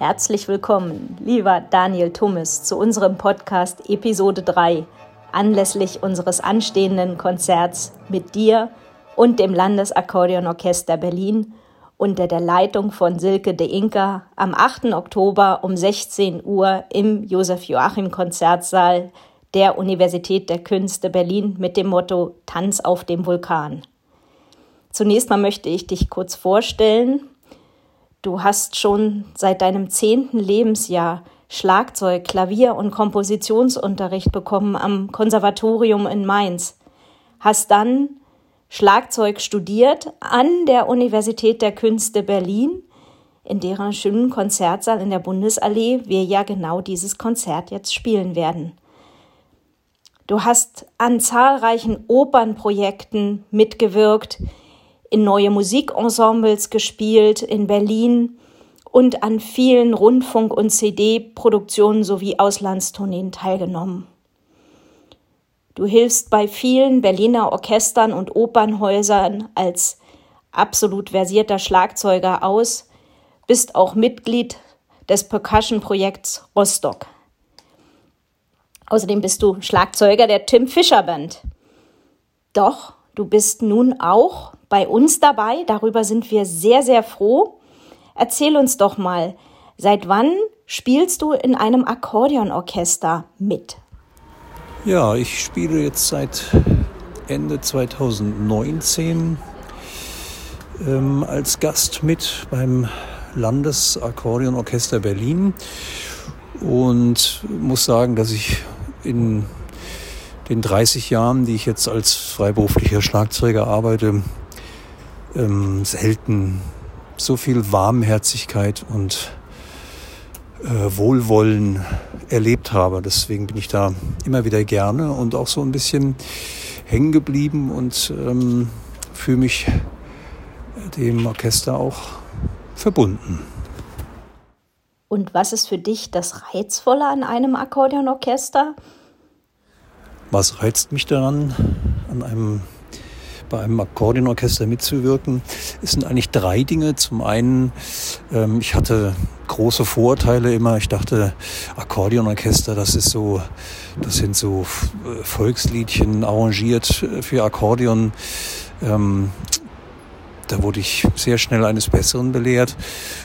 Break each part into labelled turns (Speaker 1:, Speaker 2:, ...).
Speaker 1: Herzlich willkommen, lieber Daniel Tummes, zu unserem Podcast Episode 3 anlässlich unseres anstehenden Konzerts mit dir und dem Landesakkordeonorchester Berlin unter der Leitung von Silke de Inka am 8. Oktober um 16 Uhr im Josef-Joachim-Konzertsaal der Universität der Künste Berlin mit dem Motto Tanz auf dem Vulkan. Zunächst mal möchte ich dich kurz vorstellen. Du hast schon seit deinem zehnten Lebensjahr Schlagzeug, Klavier und Kompositionsunterricht bekommen am Konservatorium in Mainz. Hast dann Schlagzeug studiert an der Universität der Künste Berlin, in deren schönen Konzertsaal in der Bundesallee wir ja genau dieses Konzert jetzt spielen werden. Du hast an zahlreichen Opernprojekten mitgewirkt, in neue Musikensembles gespielt in Berlin und an vielen Rundfunk- und CD-Produktionen sowie Auslandstourneen teilgenommen. Du hilfst bei vielen Berliner Orchestern und Opernhäusern als absolut versierter Schlagzeuger aus, bist auch Mitglied des Percussion-Projekts Rostock. Außerdem bist du Schlagzeuger der Tim Fischer Band. Doch du bist nun auch bei uns dabei, darüber sind wir sehr, sehr froh. Erzähl uns doch mal, seit wann spielst du in einem Akkordeonorchester mit?
Speaker 2: Ja, ich spiele jetzt seit Ende 2019 ähm, als Gast mit beim Landesakkordeonorchester Berlin und muss sagen, dass ich in den 30 Jahren, die ich jetzt als freiberuflicher Schlagzeuger arbeite, ähm, selten so viel Warmherzigkeit und äh, Wohlwollen erlebt habe. Deswegen bin ich da immer wieder gerne und auch so ein bisschen hängen geblieben und ähm, fühle mich dem Orchester auch verbunden.
Speaker 1: Und was ist für dich das Reizvolle an einem Akkordeonorchester?
Speaker 2: Was reizt mich daran, an einem bei einem Akkordeonorchester mitzuwirken, es sind eigentlich drei Dinge. Zum einen, ähm, ich hatte große Vorurteile immer. Ich dachte, Akkordeonorchester, das ist so, das sind so äh, Volksliedchen arrangiert für Akkordeon. Ähm, da wurde ich sehr schnell eines Besseren belehrt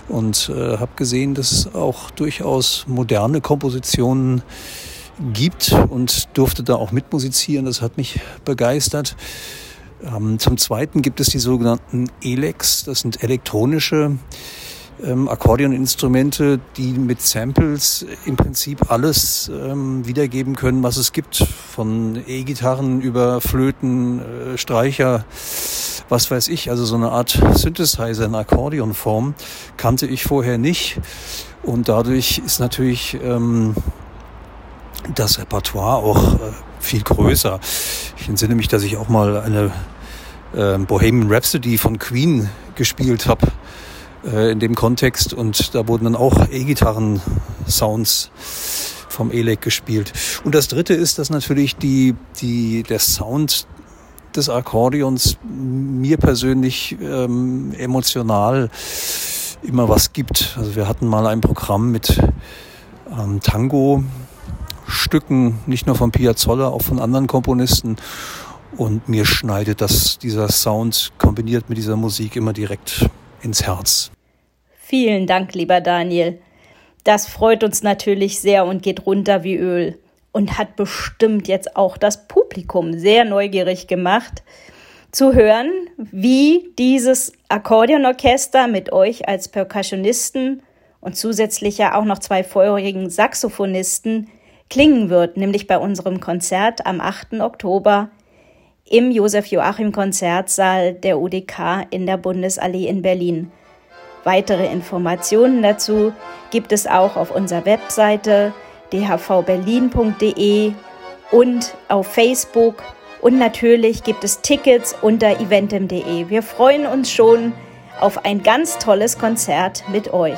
Speaker 2: und äh, habe gesehen, dass es auch durchaus moderne Kompositionen gibt und durfte da auch mitmusizieren. Das hat mich begeistert. Ähm, zum Zweiten gibt es die sogenannten Elex, das sind elektronische ähm, Akkordeoninstrumente, die mit Samples im Prinzip alles ähm, wiedergeben können, was es gibt, von E-Gitarren über Flöten, äh, Streicher, was weiß ich, also so eine Art Synthesizer in Akkordeonform kannte ich vorher nicht. Und dadurch ist natürlich ähm, das Repertoire auch äh, viel größer. Ich entsinne mich, dass ich auch mal eine äh, Bohemian Rhapsody von Queen gespielt habe äh, in dem Kontext und da wurden dann auch E-Gitarren-Sounds vom Elec gespielt. Und das dritte ist, dass natürlich die, die, der Sound des Akkordeons mir persönlich ähm, emotional immer was gibt. Also wir hatten mal ein Programm mit ähm, Tango Stücken, nicht nur von Piazzolla, auch von anderen Komponisten. Und mir schneidet das, dieser Sound kombiniert mit dieser Musik immer direkt ins Herz.
Speaker 1: Vielen Dank, lieber Daniel. Das freut uns natürlich sehr und geht runter wie Öl und hat bestimmt jetzt auch das Publikum sehr neugierig gemacht, zu hören, wie dieses Akkordeonorchester mit euch als Percussionisten und zusätzlich ja auch noch zwei feurigen Saxophonisten klingen wird, nämlich bei unserem Konzert am 8. Oktober im Josef Joachim Konzertsaal der UDK in der Bundesallee in Berlin. Weitere Informationen dazu gibt es auch auf unserer Webseite dhvberlin.de und auf Facebook und natürlich gibt es Tickets unter eventim.de. Wir freuen uns schon auf ein ganz tolles Konzert mit euch.